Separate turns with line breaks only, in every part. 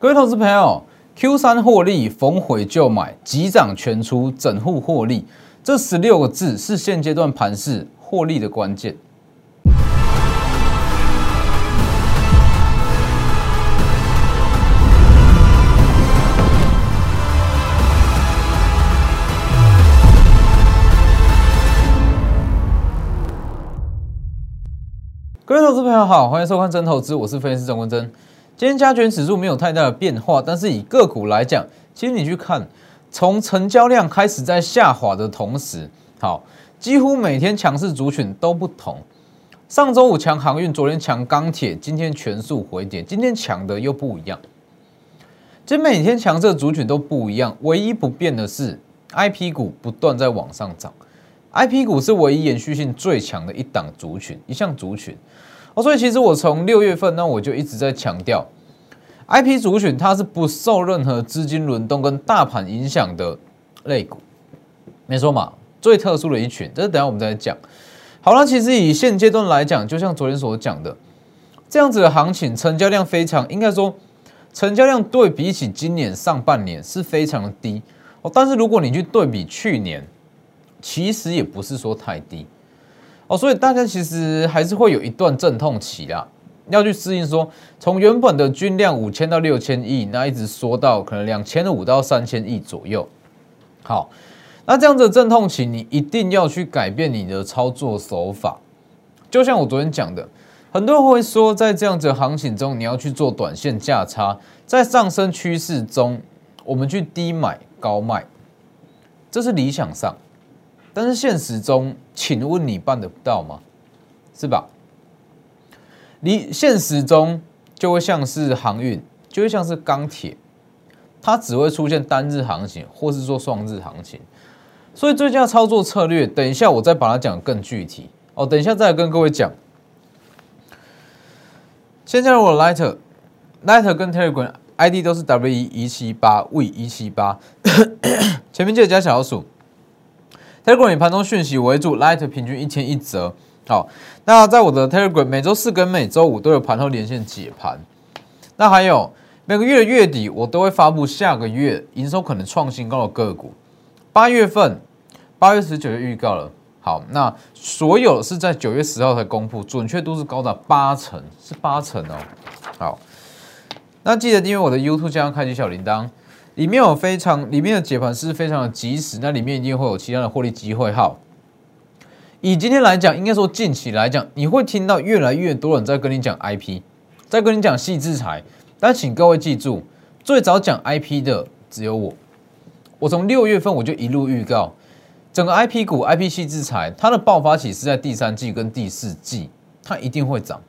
各位投资朋友，Q 三获利，逢回就买，急涨全出，整户获利，这十六个字是现阶段盘势获利的关键。各位投资朋友好，欢迎收看真投资，我是分析师郑文真。今天加权指数没有太大的变化，但是以个股来讲，其实你去看，从成交量开始在下滑的同时，好，几乎每天强势族群都不同。上周五强航运，昨天强钢铁，今天全数回跌，今天强的又不一样。其实每天强势族群都不一样，唯一不变的是 I P 股不断在往上涨。I P 股是唯一延续性最强的一档族群，一项族群。哦，所以其实我从六月份，那我就一直在强调，I P 主选它是不受任何资金轮动跟大盘影响的类股，没错嘛，最特殊的一群。这是等下我们再讲。好了，其实以现阶段来讲，就像昨天所讲的，这样子的行情，成交量非常，应该说成交量对比起今年上半年是非常的低哦。但是如果你去对比去年，其实也不是说太低哦，所以大家其实还是会有一段阵痛期啦，要去适应说从原本的均量五千到六千亿，那一直缩到可能两千五到三千亿左右。好，那这样子阵痛期，你一定要去改变你的操作手法。就像我昨天讲的，很多人会说，在这样子行情中，你要去做短线价差，在上升趋势中，我们去低买高卖，这是理想上。但是现实中，请问你办得到吗？是吧？你现实中就会像是航运，就会像是钢铁，它只会出现单日行情，或是说双日行情。所以最佳操作策略，等一下我再把它讲更具体哦。等一下再跟各位讲。现在我 Lighter，Lighter 跟 Telegram ID 都是 W 一七八 V 一七八，前面记得加小老鼠。Telegram 以盘中讯息为主，Light 平均一天一折。好，那在我的 Telegram 每周四跟每周五都有盘后连线解盘。那还有每个月的月底，我都会发布下个月营收可能创新高的个股。八月份，八月十九日预告了。好，那所有是在九月十号才公布，准确度是高达八成，是八成哦。好，那记得订阅我的 YouTube，加上开启小铃铛。里面有非常里面的解盘是非常的及时，那里面一定会有其他的获利机会。好，以今天来讲，应该说近期来讲，你会听到越来越多人在跟你讲 IP，在跟你讲细制裁。但请各位记住，最早讲 IP 的只有我。我从六月份我就一路预告，整个 IP 股 IP 细制裁，它的爆发期是在第三季跟第四季，它一定会涨。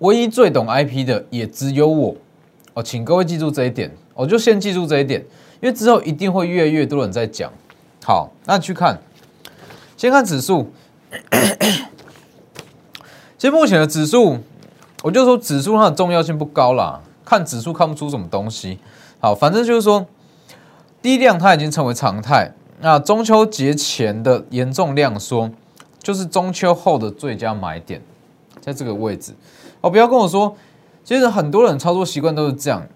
唯一最懂 IP 的也只有我。哦，请各位记住这一点。我就先记住这一点，因为之后一定会越来越多人在讲。好，那去看，先看指数。其实目前的指数，我就说指数它的重要性不高啦，看指数看不出什么东西。好，反正就是说低量它已经成为常态。那中秋节前的严重量缩，就是中秋后的最佳买点，在这个位置。哦，不要跟我说，其实很多人操作习惯都是这样。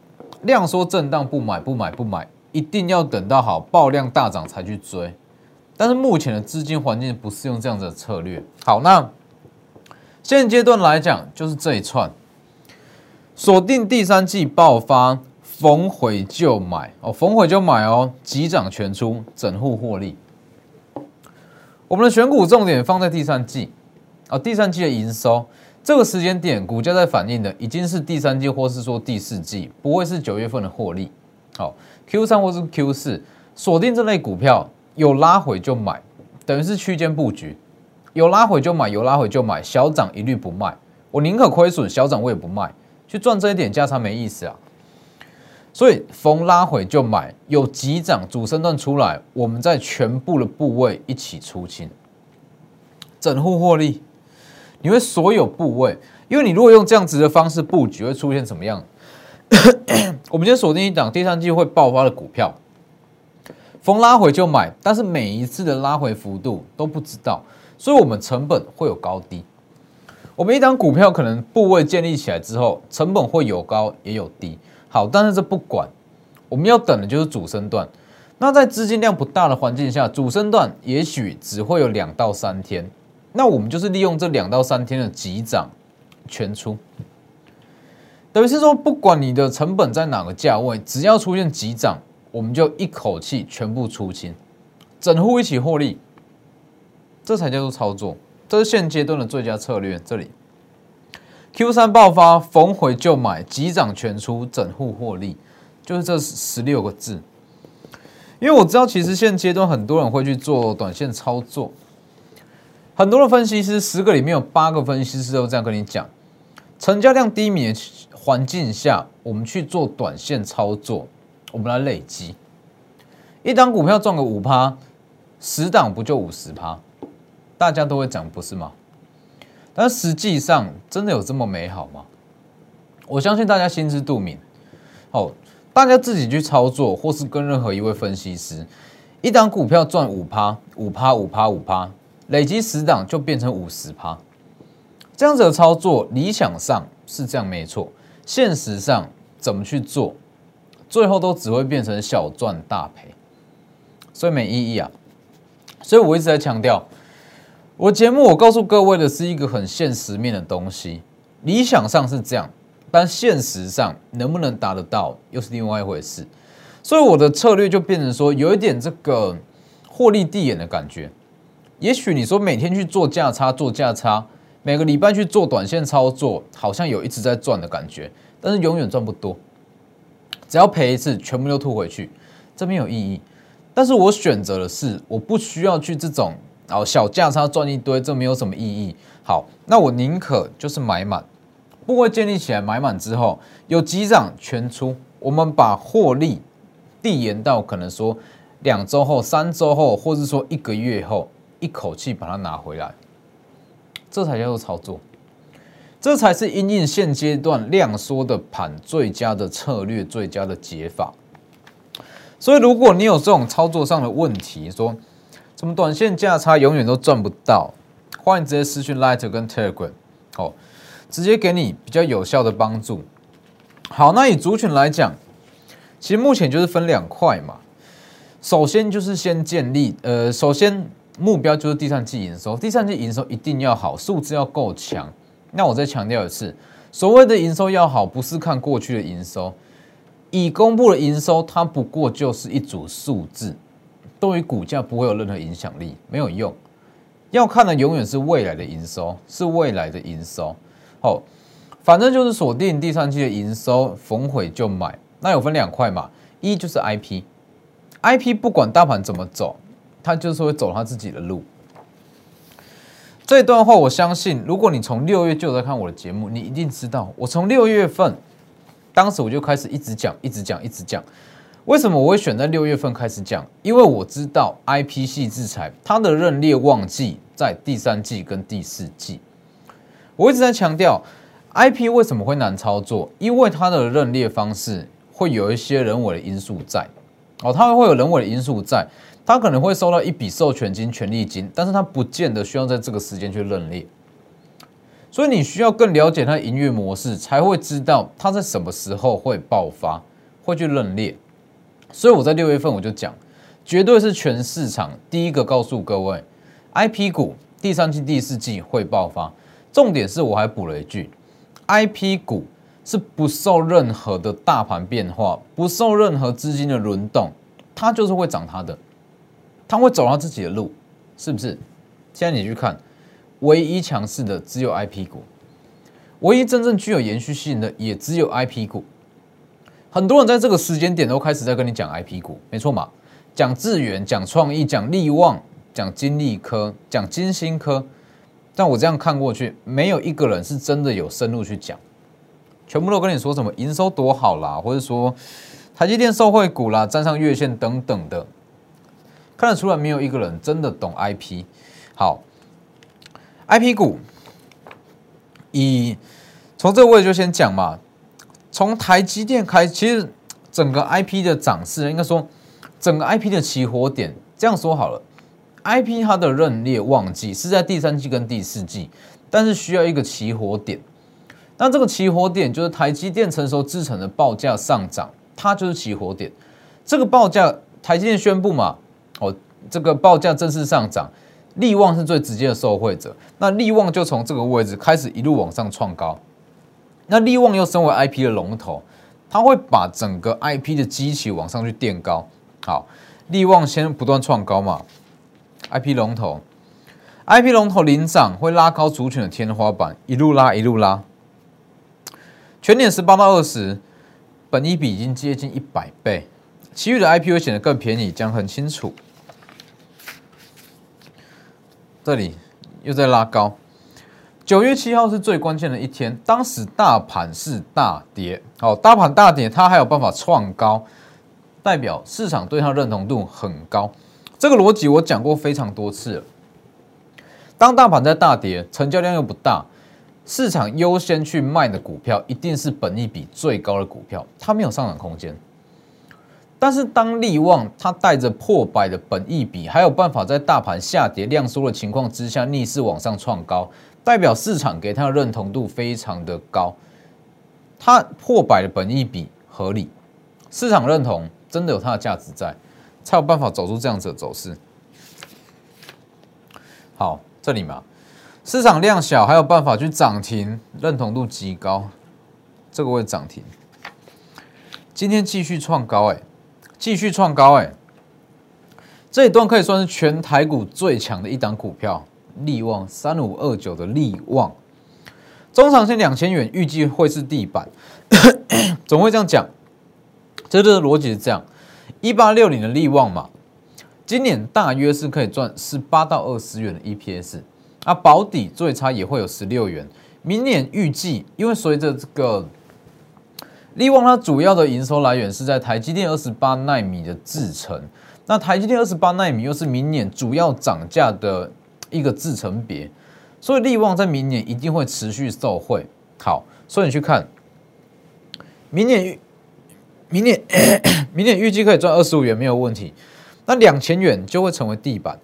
量缩震荡不买不买不买，一定要等到好爆量大涨才去追。但是目前的资金环境不是用这样子的策略。好，那现阶段来讲，就是这一串锁定第三季爆发，逢回就买哦，逢回就买哦，急涨全出，整户获利。我们的选股重点放在第三季哦，第三季的营收。这个时间点，股价在反映的已经是第三季，或是说第四季，不会是九月份的获利。好，Q 三或是 Q 四，锁定这类股票，有拉回就买，等于是区间布局，有拉回就买，有拉回就买，小涨一律不卖。我宁可亏损，小涨我也不卖，去赚这一点价差没意思啊。所以逢拉回就买，有急涨主升段出来，我们在全部的部位一起出清，整户获利。你会所有部位，因为你如果用这样子的方式布局，会出现什么样？我们先锁定一档第三季会爆发的股票，逢拉回就买，但是每一次的拉回幅度都不知道，所以我们成本会有高低。我们一档股票可能部位建立起来之后，成本会有高也有低，好，但是这不管，我们要等的就是主升段。那在资金量不大的环境下，主升段也许只会有两到三天。那我们就是利用这两到三天的急涨全出，等于是说，不管你的成本在哪个价位，只要出现急涨，我们就一口气全部出清，整户一起获利，这才叫做操作。这是现阶段的最佳策略。这里 Q 三爆发，逢回就买，急涨全出，整户获利，就是这十六个字。因为我知道，其实现阶段很多人会去做短线操作，很多的分析师，十个里面有八个分析师都这样跟你讲：，成交量低迷的环境下，我们去做短线操作，我们来累积，一档股票赚个五趴，十档不就五十趴？大家都会讲，不是吗？但实际上，真的有这么美好吗？我相信大家心知肚明。好，大家自己去操作，或是跟任何一位分析师，一档股票赚五趴，五趴，五趴，五趴，累积十档就变成五十趴。这样子的操作，理想上是这样没错，现实上怎么去做，最后都只会变成小赚大赔，所以没意义啊。所以我一直在强调。我节目我告诉各位的是一个很现实面的东西，理想上是这样，但现实上能不能达得到又是另外一回事。所以我的策略就变成说，有一点这个获利递延的感觉。也许你说每天去做价差做价差，每个礼拜去做短线操作，好像有一直在赚的感觉，但是永远赚不多。只要赔一次，全部都吐回去，这没有意义。但是我选择的是，我不需要去这种。哦小价差赚一堆，这没有什么意义。好，那我宁可就是买满，部位建立起来，买满之后有急涨全出，我们把获利递延到可能说两周后、三周后，或者说一个月后，一口气把它拿回来，这才叫做操作，这才是因应现阶段量缩的盘最佳的策略、最佳的解法。所以，如果你有这种操作上的问题，说。什么短线价差永远都赚不到？欢迎直接私讯 Light 跟 Telegram，哦，直接给你比较有效的帮助。好，那以族群来讲，其实目前就是分两块嘛。首先就是先建立，呃，首先目标就是第三季营收，第三季营收一定要好，数字要够强。那我再强调一次，所谓的营收要好，不是看过去的营收，已公布的营收，它不过就是一组数字。对于股价不会有任何影响力，没有用。要看的永远是未来的营收，是未来的营收。好，反正就是锁定第三季的营收，逢毁就买。那有分两块嘛，一就是 IP，IP 不管大盘怎么走，他就是会走他自己的路。这段话我相信，如果你从六月就在看我的节目，你一定知道，我从六月份，当时我就开始一直讲，一直讲，一直讲。为什么我会选在六月份开始讲？因为我知道 I P 系制裁它的认列旺季在第三季跟第四季。我一直在强调 I P 为什么会难操作，因为它的认列方式会有一些人为的因素在。哦，它会有人为的因素在，他可能会收到一笔授权金、权利金，但是他不见得需要在这个时间去认列。所以你需要更了解它营运模式，才会知道它在什么时候会爆发，会去认列。所以我在六月份我就讲，绝对是全市场第一个告诉各位，I P 股第三季、第四季会爆发。重点是我还补了一句，I P 股是不受任何的大盘变化，不受任何资金的轮动，它就是会涨它的，他会走它自己的路，是不是？现在你去看，唯一强势的只有 I P 股，唯一真正具有延续性的也只有 I P 股。很多人在这个时间点都开始在跟你讲 I P 股，没错嘛？讲智源、讲创意、讲利旺、讲金利科、讲金星科，但我这样看过去，没有一个人是真的有深入去讲，全部都跟你说什么营收多好啦，或者说台积电受惠股啦，站上月线等等的，看得出来没有一个人真的懂 I P。好，I P 股，以从这个位就先讲嘛。从台积电开，其实整个 IP 的涨势，应该说整个 IP 的起火点，这样说好了，IP 它的认列旺季是在第三季跟第四季，但是需要一个起火点，那这个起火点就是台积电成熟制成的报价上涨，它就是起火点。这个报价台积电宣布嘛，哦，这个报价正式上涨，利旺是最直接的受惠者。那利旺就从这个位置开始一路往上创高。那利旺又身为 IP 的龙头，它会把整个 IP 的机器往上去垫高。好，利旺先不断创高嘛，IP 龙头，IP 龙头领涨会拉高主权的天花板，一路拉一路拉。全年十八到二十，本一比已经接近一百倍，其余的 IP 会显得更便宜，讲很清楚。这里又在拉高。九月七号是最关键的一天，当时大盘是大跌，好，大盘大跌，它还有办法创高，代表市场对它认同度很高。这个逻辑我讲过非常多次了。当大盘在大跌，成交量又不大。市场优先去卖的股票，一定是本益比最高的股票，它没有上涨空间。但是当利旺它带着破百的本益比，还有办法在大盘下跌量缩的情况之下逆势往上创高，代表市场给它的认同度非常的高。它破百的本益比合理，市场认同真的有它的价值在，才有办法走出这样子的走势。好，这里嘛。市场量小，还有办法去涨停，认同度极高，这个会涨停。今天继续创高，哎，继续创高，哎，这一段可以算是全台股最强的一档股票，利旺三五二九的利旺，中长线两千元，预计会是地板，总会这样讲，这个逻辑是这样，一八六零的利旺嘛，今年大约是可以赚十八到二十元的 EPS。那保底最差也会有十六元。明年预计，因为随着这个利旺，它主要的营收来源是在台积电二十八纳米的制程。那台积电二十八纳米又是明年主要涨价的一个制程别，所以利旺在明年一定会持续受惠。好，所以你去看，明年明年 明年预计可以赚二十五元没有问题。那两千元就会成为地板。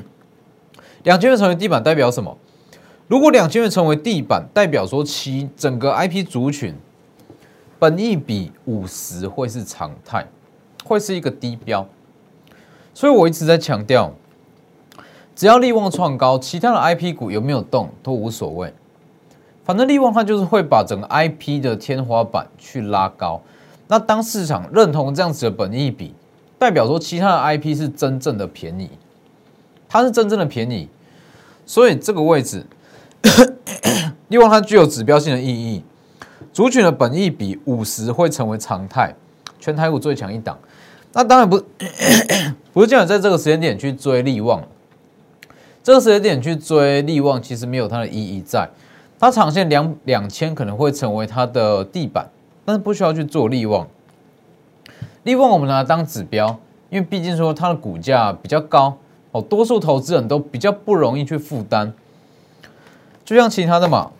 两千元成为地板代表什么？如果两千元成为地板，代表说其整个 IP 族群本益比五十会是常态，会是一个低标。所以我一直在强调，只要利旺创高，其他的 IP 股有没有动都无所谓。反正利旺它就是会把整个 IP 的天花板去拉高。那当市场认同这样子的本益比，代表说其他的 IP 是真正的便宜，它是真正的便宜。所以这个位置，利旺它具有指标性的意义。族群的本益比五十会成为常态，全台股最强一档。那当然不 不是叫你在这个时间点去追利旺，这个时间点去追利旺其实没有它的意义在。它长线两两千可能会成为它的地板，但是不需要去做利旺。利旺我们拿来当指标，因为毕竟说它的股价比较高。哦，多数投资人都比较不容易去负担，就像其他的嘛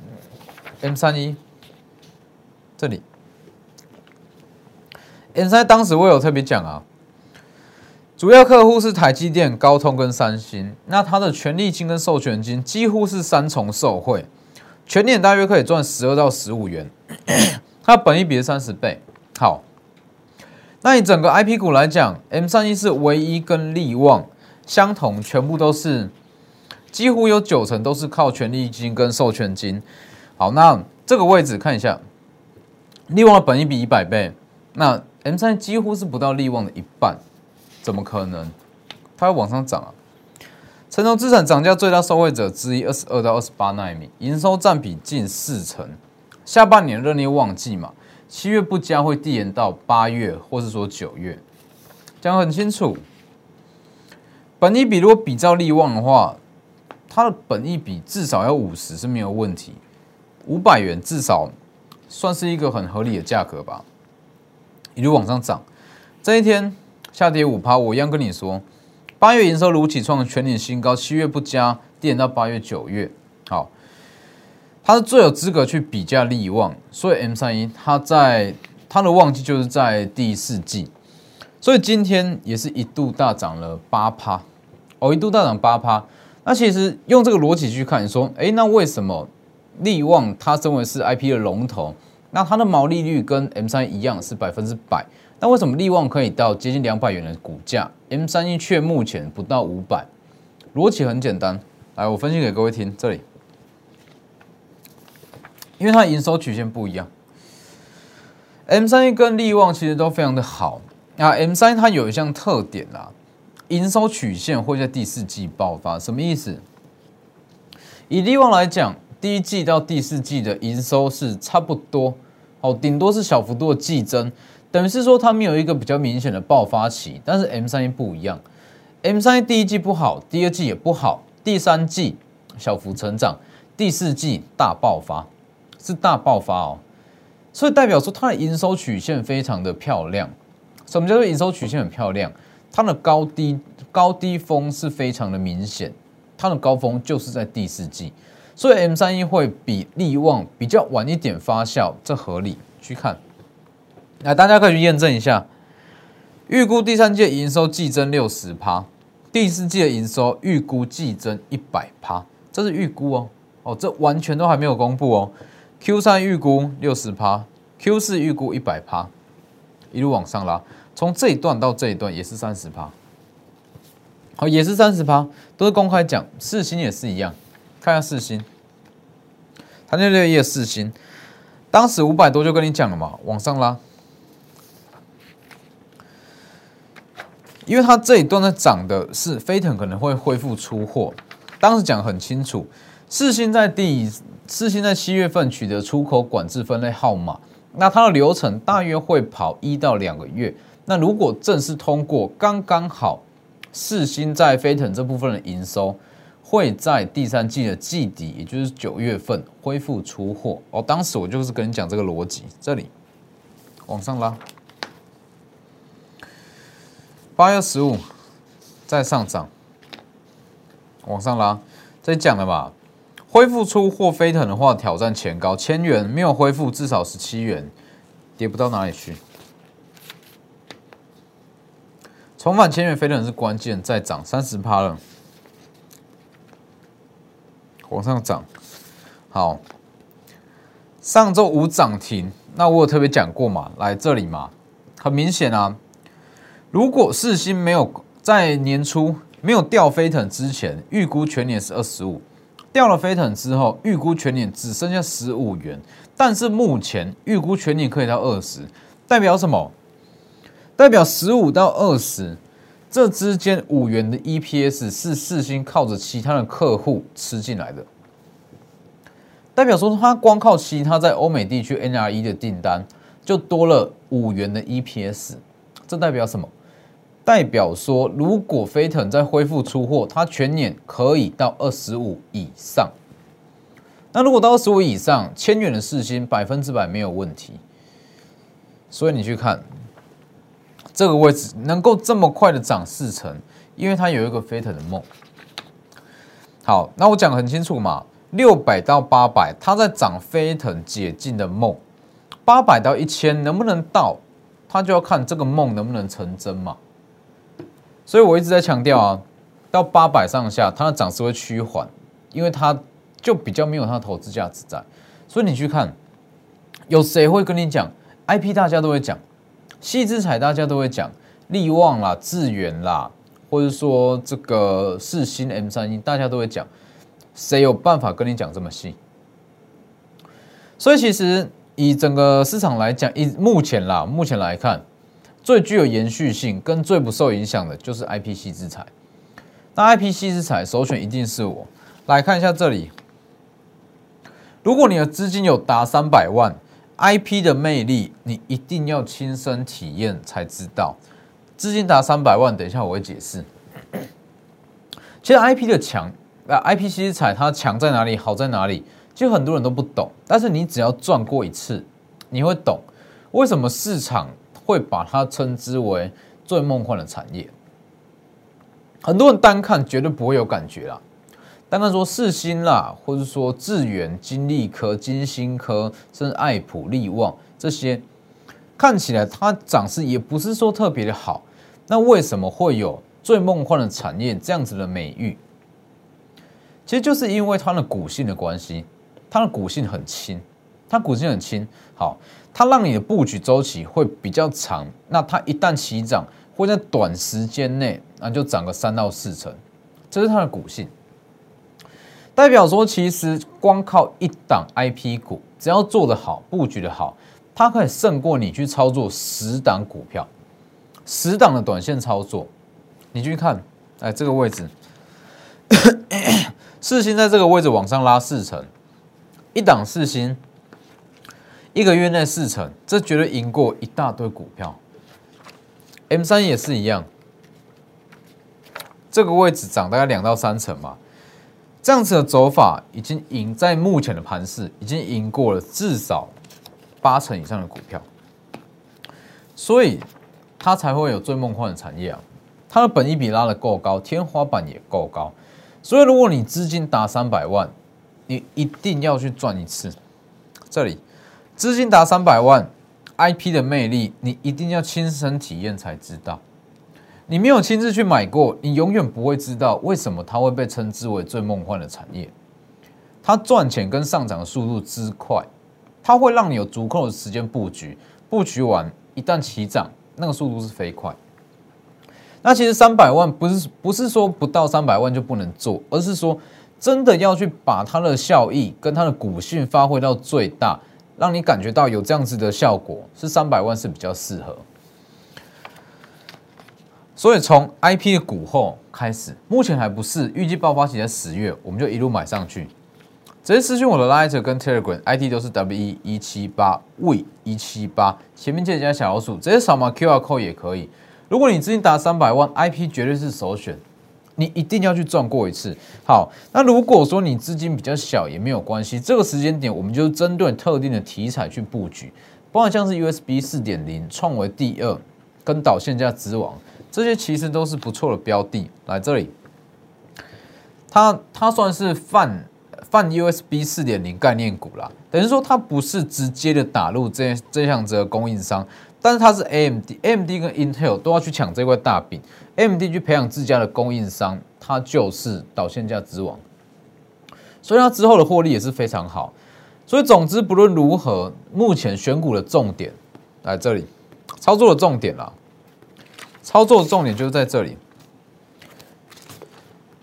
，M 三一这里，M 三当时我有特别讲啊，主要客户是台积电、高通跟三星，那它的权利金跟授权金几乎是三重受惠，全年大约可以赚十二到十五元，它本一比是三十倍。好，那你整个 IP 股来讲，M 三一是唯一跟利旺。相同，全部都是，几乎有九成都是靠权利金跟授权金。好，那这个位置看一下，利旺的本益比一百倍，那 M 三几乎是不到利旺的一半，怎么可能？它要往上涨啊！成熟资产涨价最大受惠者之一，二十二到二十八纳米，营收占比近四成。下半年热烈旺季嘛，七月不佳会递延到八月，或是说九月，讲很清楚。本益比如果比照利旺的话，它的本益比至少要五十是没有问题，五百元至少算是一个很合理的价格吧。一路往上涨，这一天下跌五趴，我一样跟你说，八月营收如期创全年新高，七月不佳，跌到八月九月，好，它是最有资格去比价利旺，所以 M 三一它在它的旺季就是在第四季。所以今天也是一度大涨了八趴，哦，一度大涨八趴。那其实用这个逻辑去看，说，哎，那为什么利旺它身为是 IP 的龙头，那它的毛利率跟 M 三一样是百分之百。那为什么利旺可以到接近两百元的股价，M 三一却目前不到五百？逻辑很简单，来我分析给各位听。这里，因为它营收曲线不一样，M 三一跟利旺其实都非常的好。那 M 三一它有一项特点啊，营收曲线会在第四季爆发，什么意思？以利旺来讲，第一季到第四季的营收是差不多，哦，顶多是小幅度的季增。等于是说，它没有一个比较明显的爆发期，但是 M 三一不一样，M 三一第一季不好，第二季也不好，第三季小幅成长，第四季大爆发，是大爆发哦，所以代表说它的营收曲线非常的漂亮。什么叫做营收曲线很漂亮？它的高低高低峰是非常的明显，它的高峰就是在第四季，所以 M 三一会比利旺比较晚一点发酵，这合理去看。来大家可以去验证一下，预估第三季营收季增六十趴，第四季的营收预估季增一百趴，这是预估哦，哦，这完全都还没有公布哦。Q 三预估六十趴，Q 四预估一百趴，一路往上拉，从这一段到这一段也是三十趴，好，也是三十趴，都是公开讲，四星也是一样，看一下四星，它那六页四星，当时五百多就跟你讲了嘛，往上拉。因为它这一段在涨的是飞腾可能会恢复出货，当时讲很清楚，四星在第四星在七月份取得出口管制分类号码，那它的流程大约会跑一到两个月，那如果正式通过，刚刚好四星在飞腾这部分的营收会在第三季的季底，也就是九月份恢复出货哦。当时我就是跟你讲这个逻辑，这里往上拉。八月十五再上涨，往上拉，这讲了吧？恢复出货飞腾的话，挑战前高千元，没有恢复至少十七元，跌不到哪里去。重返千元飞腾是关键，再涨三十趴了，往上涨。好，上周五涨停，那我有特别讲过嘛？来这里嘛，很明显啊。如果四星没有在年初没有掉飞腾之前，预估全年是二十五，掉了飞腾之后，预估全年只剩下十五元。但是目前预估全年可以到二十，代表什么？代表十五到二十这之间五元的 EPS 是四星靠着其他的客户吃进来的，代表说它光靠其他在欧美地区 NRE 的订单就多了五元的 EPS，这代表什么？代表说，如果飞腾在恢复出货，它全年可以到二十五以上。那如果到二十五以上，千元的四星百分之百没有问题。所以你去看这个位置能够这么快的涨四成，因为它有一个飞腾的梦。好，那我讲很清楚嘛，六百到八百，它在涨飞腾解禁的梦；八百到一千能不能到，它就要看这个梦能不能成真嘛。所以我一直在强调啊，到八百上下，它的涨势会趋缓，因为它就比较没有它的投资价值在。所以你去看，有谁会跟你讲 IP？大家都会讲，细之彩大家都会讲，利旺啦、智远啦，或者说这个四星 M 三一，大家都会讲。谁有办法跟你讲这么细？所以其实以整个市场来讲，以目前啦，目前来看。最具有延续性跟最不受影响的就是 IPC 之彩。那 IPC 之彩首选一定是我。来看一下这里，如果你的资金有达三百万，IP 的魅力你一定要亲身体验才知道。资金达三百万，等一下我会解释。其实 IP 的强啊，IPC 之彩它强在哪里，好在哪里？其实很多人都不懂，但是你只要赚过一次，你会懂为什么市场。会把它称之为最梦幻的产业。很多人单看绝对不会有感觉啦，单看说四星啦，或者说智远、金利科、金星科，甚至爱普利旺这些，看起来它涨势也不是说特别的好。那为什么会有最梦幻的产业这样子的美誉？其实就是因为它的股性的关系。它的股性很轻，它股性很轻，好，它让你的布局周期会比较长。那它一旦起涨，会在短时间内那就涨个三到四成，这是它的股性。代表说，其实光靠一档 I P 股，只要做得好，布局的好，它可以胜过你去操作十档股票，十档的短线操作。你去看，哎，这个位置，四星在这个位置往上拉四成，一档四星，一个月内四成，这绝对赢过一大堆股票。M 三也是一样，这个位置涨大概两到三成嘛。这样子的走法已经赢在目前的盘势，已经赢过了至少八成以上的股票，所以它才会有最梦幻的产业啊！它的本益比拉的够高，天花板也够高，所以如果你资金达三百万，你一定要去赚一次。这里资金达三百万，IP 的魅力你一定要亲身体验才知道。你没有亲自去买过，你永远不会知道为什么它会被称之为最梦幻的产业。它赚钱跟上涨的速度之快，它会让你有足够的时间布局，布局完一旦起涨，那个速度是飞快。那其实三百万不是不是说不到三百万就不能做，而是说真的要去把它的效益跟它的股性发挥到最大，让你感觉到有这样子的效果，是三百万是比较适合。所以从 I P 的股后开始，目前还不是预计爆发期在十月，我们就一路买上去。直接私讯我的 Light 跟 Telegram I D 都是 W 一一七八 V 一七八，前面记得加小老鼠，直接扫码 Q R code 也可以。如果你资金达三百万，I P 绝对是首选，你一定要去赚过一次。好，那如果说你资金比较小也没有关系，这个时间点我们就针对特定的题材去布局，包括像是 U S B 四点零创为第二跟导线架之王。这些其实都是不错的标的，来这里，它它算是泛泛 USB 四点零概念股啦，等于说它不是直接的打入这这项子的供应商，但是它是 AMD，AMD 跟 Intel 都要去抢这块大饼，AMD 去培养自家的供应商，它就是导线价之王，所以它之后的获利也是非常好，所以总之不论如何，目前选股的重点来这里，操作的重点啦。操作的重点就是在这里，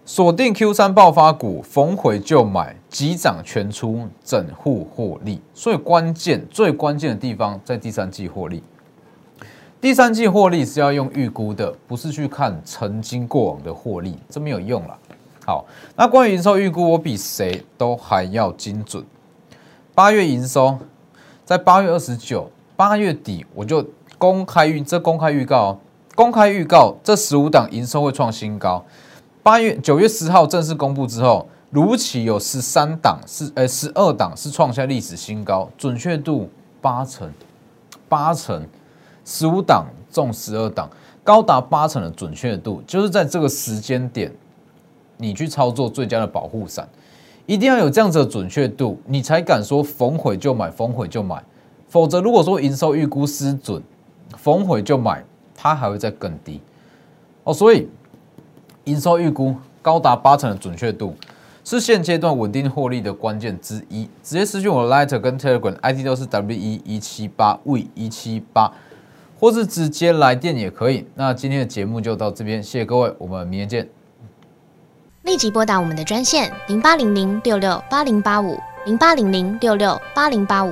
锁定 Q 三爆发股，逢回就买，急涨全出，整户获利。所以关键最关键的地方在第三季获利。第三季获利是要用预估的，不是去看曾经过往的获利，这没有用了。好，那关于营收预估，我比谁都还要精准。八月营收在八月二十九，八月底我就公开预这公开预告。公开预告，这十五档营收会创新高。八月九月十号正式公布之后，如期有十三档是，呃，十二档是创下历史新高，准确度八成，八成，十五档中十二档，高达八成的准确度，就是在这个时间点，你去操作最佳的保护伞，一定要有这样子的准确度，你才敢说逢毁就买，逢毁就买，否则如果说营收预估失准，逢毁就买。它还会再更低哦，所以营收预估高达八成的准确度，是现阶段稳定获利的关键之一。直接私讯我的 Lighter 跟 Telegram ID 都是 W 一一七八 V 一七八，或是直接来电也可以。那今天的节目就到这边，谢谢各位，我们明天见。立即拨打我们的专线零八零零六六八零八五。零八零零六六八零八五